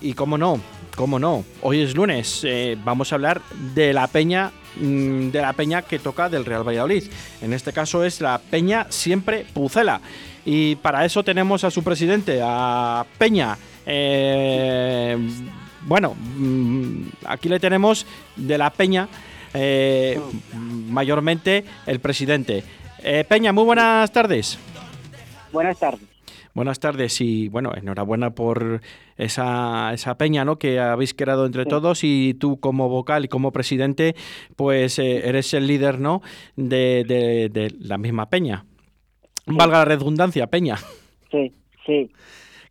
Y cómo no, cómo no. Hoy es lunes, eh, vamos a hablar de la peña mm, de la peña que toca del Real Valladolid. En este caso es la Peña Siempre Pucela. Y para eso tenemos a su presidente, a Peña. Eh, bueno, mm, aquí le tenemos de la Peña, eh, mayormente el presidente. Peña, muy buenas tardes. Buenas tardes. Buenas tardes y bueno, enhorabuena por esa, esa peña ¿no? que habéis creado entre todos y tú como vocal y como presidente pues eh, eres el líder ¿no? de, de, la misma peña. Valga la redundancia, peña. Sí, sí.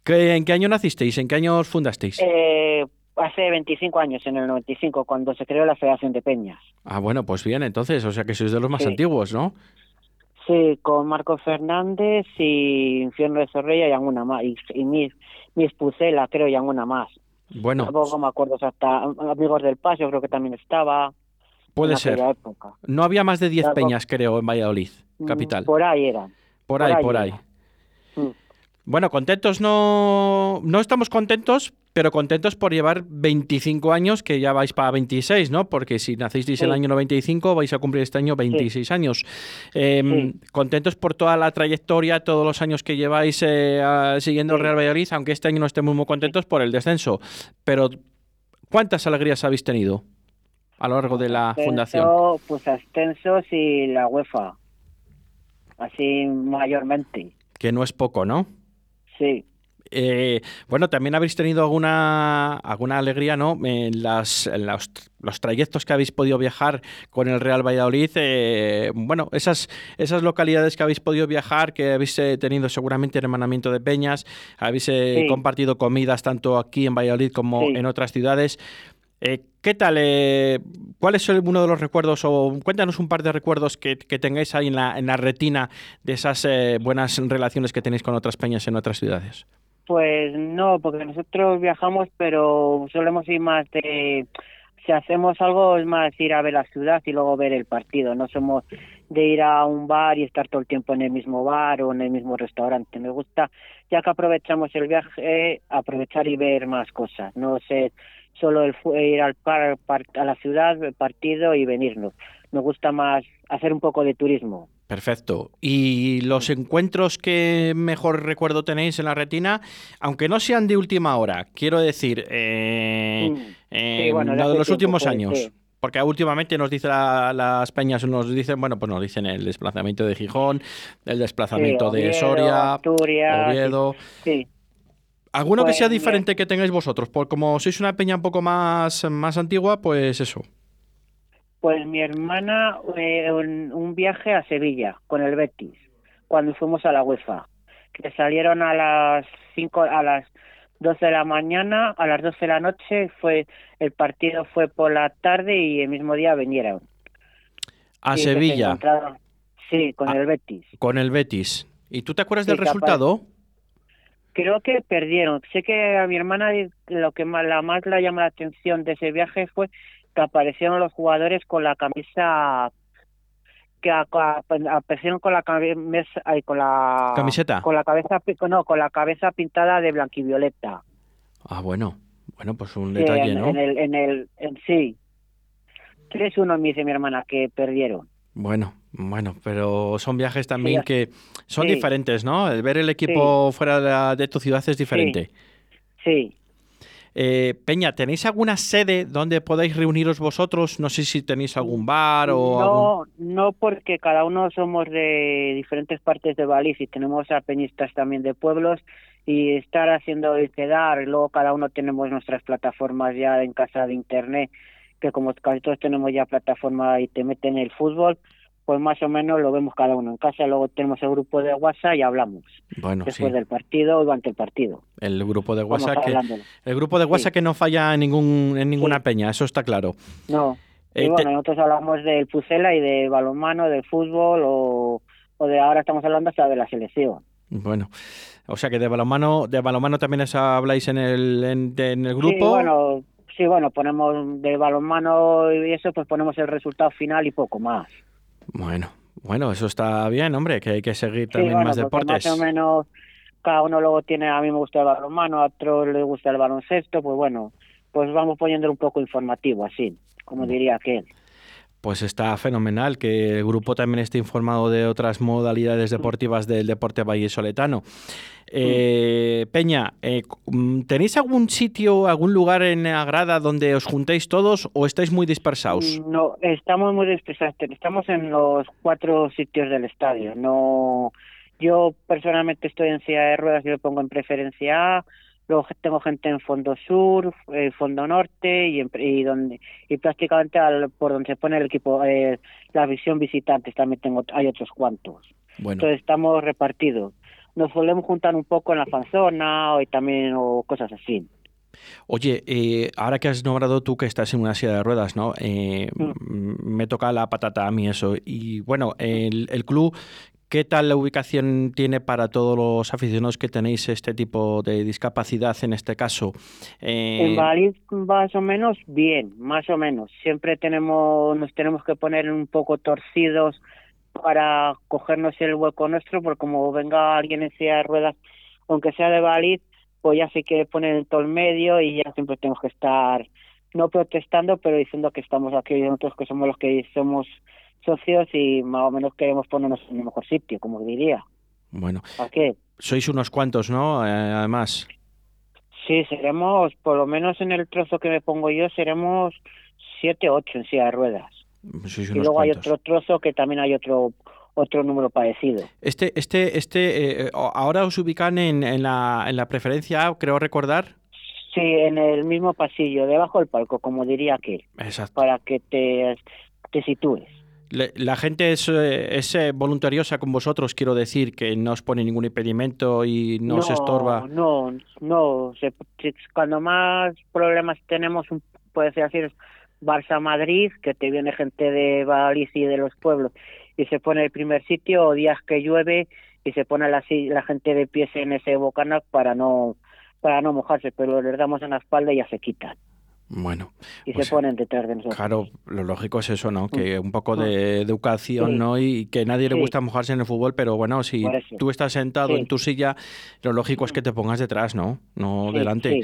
¿En qué año nacisteis? ¿En qué año fundasteis? Eh, hace 25 años, en el 95, cuando se creó la Federación de Peñas. Ah, bueno, pues bien, entonces, o sea que sois de los más antiguos, ¿no? Sí, con Marco Fernández y Infierno de Zorrilla y alguna más. Y, y mis, mis Pucela, creo, y alguna más. Bueno. Tampoco me acuerdo hasta Amigos del Paso, creo que también estaba. Puede ser. No había más de 10 peñas, creo, en Valladolid, mm, capital. Por ahí eran. Por, ahí, por ahí. Bueno, contentos no, no estamos contentos, pero contentos por llevar 25 años, que ya vais para 26, ¿no? Porque si nacisteis el año 95, vais a cumplir este año 26 años. Em, contentos por toda la trayectoria, todos los años que lleváis eh, siguiendo el Real Valladolid, aunque este año no estemos muy contentos por el descenso. Pero, ¿cuántas alegrías habéis tenido a lo largo de la fundación? Pues ascensos y la UEFA, así mayormente. Que no es poco, ¿no? Sí. Eh, bueno, también habéis tenido alguna, alguna alegría, ¿no? En, las, los, trayectos que habéis podido viajar con el Real Valladolid. Eh, bueno, esas, esas localidades que habéis podido viajar, que habéis eh, tenido seguramente hermanamiento de peñas, habéis compartido comidas tanto aquí en Valladolid como en otras ciudades. ¿Qué tal? ¿Cuál es uno de los recuerdos o cuéntanos un par de recuerdos que, tengáis ahí en la, en la retina de esas buenas relaciones que tenéis con otras peñas en otras ciudades? Pues no, porque nosotros viajamos, pero solemos ir más de si hacemos algo es más ir a ver la ciudad y luego ver el partido. No somos de ir a un bar y estar todo el tiempo en el mismo bar o en el mismo restaurante. Me gusta, ya que aprovechamos el viaje, aprovechar y ver más cosas. No sé, solo el ir al par, a la ciudad, el partido y venirnos. Me gusta más hacer un poco de turismo. Perfecto. ¿Y los encuentros que mejor recuerdo tenéis en la retina, aunque no sean de última hora, quiero decir, eh, de los últimos años? Porque últimamente nos dicen las peñas, nos dicen, bueno, pues nos dicen el desplazamiento de Gijón, el desplazamiento de Soria, Oviedo. Sí. ¿Alguno que sea pues, diferente que tengáis vosotros? Por como sois una peña un poco más, más antigua, pues eso. Pues mi hermana, eh, un, viaje a Sevilla con el Betis, cuando fuimos a la UEFA, que salieron a las 5, a las 12 de la mañana, a las 12 de la noche, fue el partido fue por la tarde y el mismo día vinieron. A Sevilla. Sí, con el Betis. Con el Betis. ¿Y tú te acuerdas del resultado? Creo que perdieron. Sé que a mi hermana lo que más, la más la llama la atención de ese viaje fue aparecieron los jugadores con la camisa que aparecieron con la camisa con la camiseta con la cabeza no con la cabeza pintada de blanquivioleta. Ah bueno. Bueno pues un detalle en, no en el en el en, sí. Tres uno me dice mi hermana que perdieron. Bueno bueno, pero son viajes también que son diferentes, ¿no? El ver el equipo fuera de, tu ciudad es diferente. sí. Eh, Peña, ¿tenéis alguna sede donde podáis reuniros vosotros? No sé si tenéis algún bar o... No, no porque cada uno somos de diferentes partes de Baliz y tenemos a peñistas también de pueblos y estar haciendo y quedar, luego cada uno tenemos nuestras plataformas ya en casa de internet, que como casi todos tenemos ya plataforma y te meten el fútbol, pues más o menos lo vemos cada uno en casa. Luego tenemos el grupo de WhatsApp y hablamos. Bueno, después del partido o durante el partido. El grupo de WhatsApp que el grupo de WhatsApp que no falla en ningún en ninguna peña, eso está claro. No. y eh, bueno, nosotros hablamos del Pucela y de balonmano, del fútbol o, o de ahora estamos hablando hasta de la selección. Bueno, o sea que de balonmano, de balonmano también habláis en el, en, en el grupo. Sí, bueno, sí, bueno, ponemos de balonmano y eso, pues ponemos el resultado final y poco más. Bueno, bueno, eso está bien, hombre, que hay que seguir también más deportes. Más o menos cada uno luego tiene, a mí me gusta el balonmano, a otro le gusta el baloncesto, pues bueno, pues vamos poniéndolo un poco informativo, así, como diría aquel. Pues está fenomenal que el grupo también esté informado de otras modalidades deportivas del deporte vallesoletano. Eh, Peña, eh, ¿tenéis algún sitio, algún lugar en la grada donde os juntéis todos o estáis muy dispersados? No, estamos muy dispersados. Estamos en los cuatro sitios del estadio. No, yo personalmente estoy en silla de ruedas y lo pongo en preferencia A Luego tengo gente en Fondo Sur, eh, Fondo Norte y, y donde y prácticamente al, por donde se pone el equipo, eh, la visión visitantes también tengo, hay otros cuantos. Entonces estamos repartidos. Nos solemos juntar un poco en la fanzona o también o cosas así. Oye, eh, ahora que has nombrado tú que estás en una silla de ruedas, ¿no? Eh, mm. Me toca la patata a mí eso. Y bueno, el, el club ¿Qué tal la ubicación tiene para todos los aficionados que tenéis este tipo de discapacidad en este caso? Eh... En Valladolid más o menos bien, más o menos. Siempre tenemos, nos tenemos que poner un poco torcidos para cogernos el hueco nuestro, porque como venga alguien en silla de ruedas, aunque sea de Valladolid, pues ya sí que poner en todo el medio y ya siempre tenemos que estar no protestando, pero diciendo que estamos aquí nosotros que somos los que somos socios y más o menos queremos ponernos en el mejor sitio, como diría. Bueno. ¿A qué? Sois unos cuantos, ¿no? Eh, además. Sí, seremos, por lo menos en el trozo que me pongo yo, seremos siete, ocho en silla de ruedas. y luego hay otro trozo que también hay otro otro número parecido. Este, este, este, eh, ahora os ubican en, en, la, en la preferencia, creo recordar. Sí, en el mismo pasillo, debajo del palco, como diría aquel. Exacto. Para que te, te sitúes. La gente es, eh, es, eh, voluntariosa con vosotros, quiero decir, que no os pone ningún impedimento y no, se estorba. No, no. cuando más problemas tenemos, puede ser así, es Barça-Madrid, que te viene gente de Valladolid y de los pueblos y se pone el primer sitio, o días que llueve y se pone la, la gente de pies en ese bocanac para no, para no mojarse, pero les damos en la espalda y ya se quitan. Bueno. Y se pues, ponen detrás de nosotros. Claro, lo lógico es eso, ¿no? Que mm. un poco de mm. educación, ¿no? Y que a nadie le gusta mojarse en el fútbol, pero bueno, si tú estás sentado en tu silla, lo lógico es que te pongas detrás, ¿no? No delante.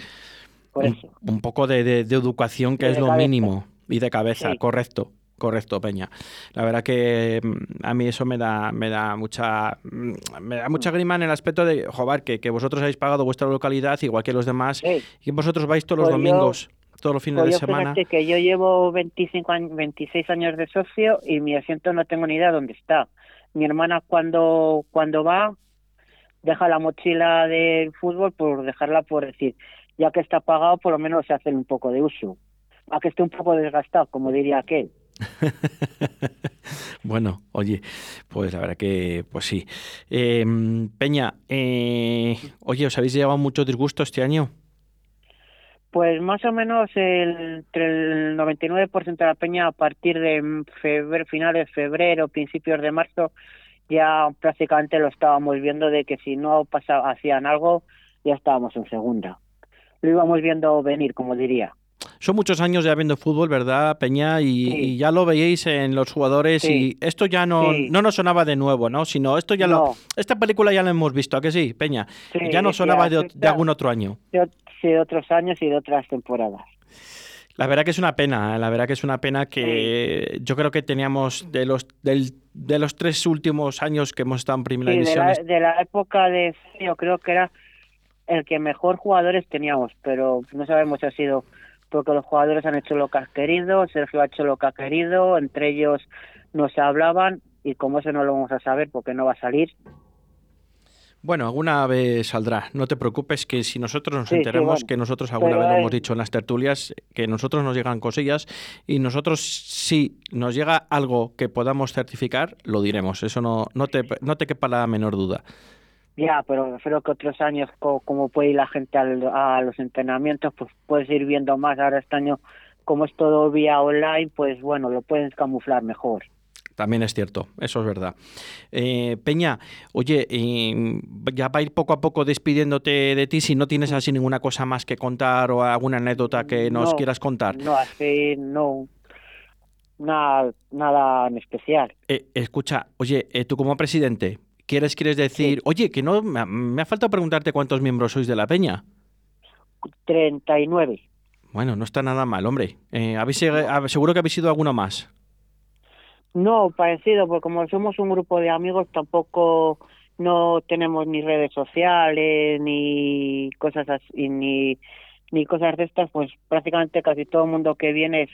Un, poco de, educación que es lo mínimo. Y de cabeza, correcto. Correcto, Peña. La verdad que mm, a mí eso me da, me da mucha me da mucha grima en el aspecto de, joder, que, que vosotros habéis pagado vuestra localidad igual que los demás y vosotros vais todos los pues domingos todos los fines de semana. que yo llevo 25 años, 26 años de socio y mi asiento no tengo ni idea dónde está. Mi hermana cuando cuando va deja la mochila del fútbol por dejarla por decir, ya que está pagado, por lo menos se hace un poco de uso. A que esté un poco desgastado, como diría aquel. bueno, oye, pues la verdad que, pues sí. Em, Peña, eh, oye, ¿os habéis llevado mucho disgusto este año? Pues más o menos el, entre el 99% de la peña a partir de febrero, finales de febrero, principios de marzo, ya prácticamente lo estábamos viendo de que si no pasaba, hacían algo, ya estábamos en segunda. Lo íbamos viendo venir, como diría. Son muchos años ya viendo fútbol, ¿verdad, Peña? Y, ya lo veíais en los jugadores y esto ya no, no nos sonaba de nuevo, ¿no? Sino esto ya lo... Esta película ya la hemos visto, ¿a que sí, Peña? ya no sonaba de, algún otro año de otros años y de otras temporadas. La verdad que es una pena, ¿eh? la verdad que es una pena que yo creo que teníamos de los de los tres últimos años que hemos estado en primera división. De la, época de yo creo que era el que mejor jugadores teníamos, pero no sabemos si ha sido porque los jugadores han hecho lo que han querido, Sergio ha hecho lo que ha querido, entre ellos no se hablaban y como eso no lo vamos a saber porque no va a salir, bueno, alguna vez saldrá. No te preocupes que si nosotros nos enteramos, que nosotros alguna vez lo hemos dicho en las tertulias, que nosotros nos llegan cosillas y nosotros si nos llega algo que podamos certificar, lo diremos. Eso no, no, te, no te quepa la menor duda. Ya, pero creo que otros años, como, puede ir la gente a los entrenamientos, pues puedes ir viendo más. Ahora este año, como es todo vía online, pues bueno, lo puedes camuflar mejor. También es cierto, eso es verdad. Eh, Peña, oye, ya va a ir poco a poco despidiéndote de ti si no tienes así ninguna cosa más que contar o alguna anécdota que nos quieras contar. No, así no. Nada, nada en especial. Eh, escucha, oye, eh, tú como presidente, ¿quieres, quieres decir, oye, que no, me ha, me ha faltado preguntarte cuántos miembros sois de la peña? 39. Bueno, no está nada mal, hombre. Eh, ¿habéis, seguro que habéis sido alguno más. No, parecido, porque como somos un grupo de amigos, tampoco no tenemos ni redes sociales, ni cosas así, ni, ni cosas de estas, pues prácticamente casi todo el mundo que viene es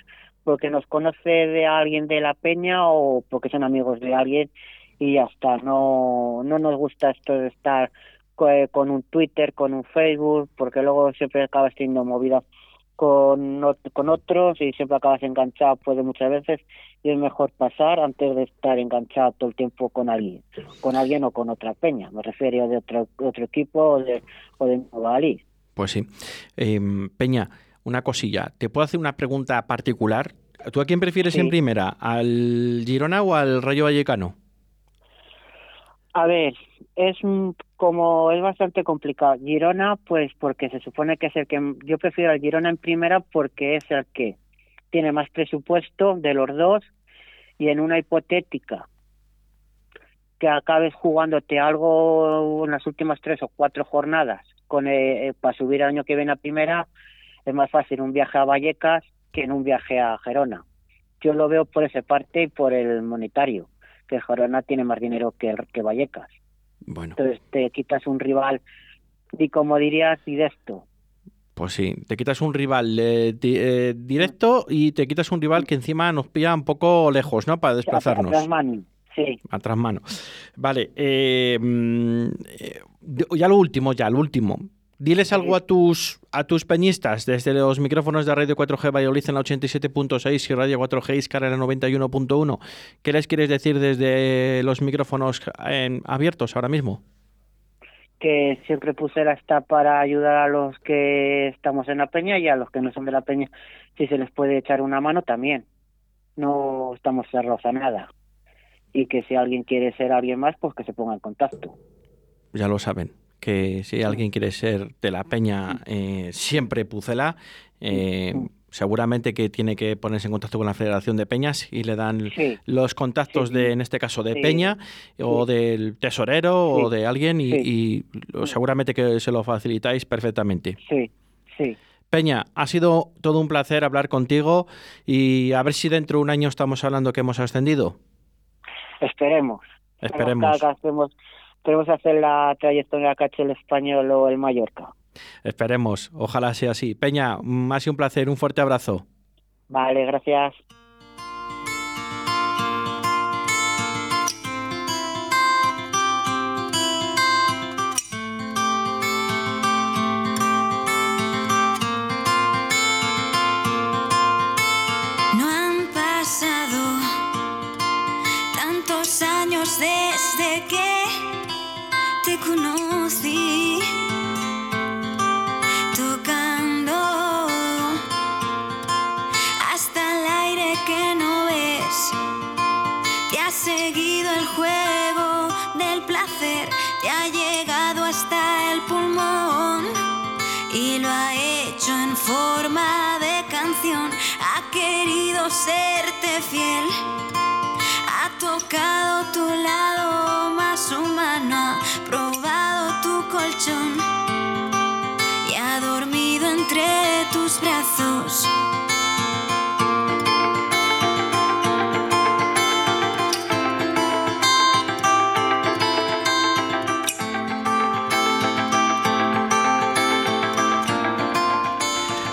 porque nos conoce de alguien de la peña o porque son amigos de alguien y ya está. No, no nos gusta esto de estar co- con un Twitter, con un Facebook, porque luego siempre acabas teniendo movida con, con otros y siempre acabas enganchado pues de muchas veces y es mejor pasar antes de estar enganchado todo el tiempo con alguien, con alguien o con otra peña, me refiero de otro otro equipo o de o de. Pues sí. Em, Peña, una cosilla. ¿Te puedo hacer una pregunta particular? ¿Tú a quién prefieres Sí. en primera? ¿Al Girona o al Rayo Vallecano? A ver, es como es bastante complicado. Girona, pues porque se supone que es el que yo prefiero al Girona en primera porque es el que tiene más presupuesto de los dos y en una hipotética que acabes jugándote algo en las últimas tres o cuatro jornadas con eh, eh, para subir el año que viene a primera es más fácil un viaje a Vallecas que en un viaje a Gerona. Yo lo veo por esa parte y por el monetario, que Gerona tiene más dinero que, Vallecas. Bueno, Entonces te quitas un rival y como dirías y de esto. pues sí. Te quitas un rival eh, di- eh, directo y te quitas un rival que encima nos pilla un poco lejos, ¿no? Para desplazarnos. Atrás mano. Sí, Atrás mano. Vale. eh, mm, eh, ya lo último, ya, lo último. Diles algo a tus a tus peñistas desde los micrófonos de Radio 4G Valladolid en la 87.6 y Radio 4G Iscar en la 91.1. ¿Qué les quieres decir desde los micrófonos en- abiertos ahora mismo? que siempre Pusela está para ayudar a los que estamos en la peña y a los que no son de la peña, si se les puede echar una mano también. No estamos cerrados a nada. Y que si alguien quiere ser alguien más, pues que se ponga en contacto. Ya lo saben. Que si alguien quiere ser de la peña, eh, siempre Pucela, eh, seguramente que tiene que ponerse en contacto con la Federación de Peñas y le dan Sí, los contactos Sí, de, en este caso, de. Peña o del tesorero o de alguien y, seguramente que se lo facilitáis perfectamente. sí, sí. Peña, ha sido todo un placer hablar contigo y a ver si dentro de un año estamos hablando que hemos ascendido. Esperemos. Esperemos. Cada- Hacemos, queremos hacer la trayectoria caché el español o el Mallorca. Esperemos. Ojalá sea así. Peña, mm, ha sido un placer. Un fuerte abrazo. Vale, gracias. No han pasado tantos años desde que conocí. Tocando hasta el aire que no ves. Te ha seguido el juego del placer, te ha llegado hasta el pulmón y lo ha hecho en forma de canción. Ha querido serte fiel, ha tocado ocean.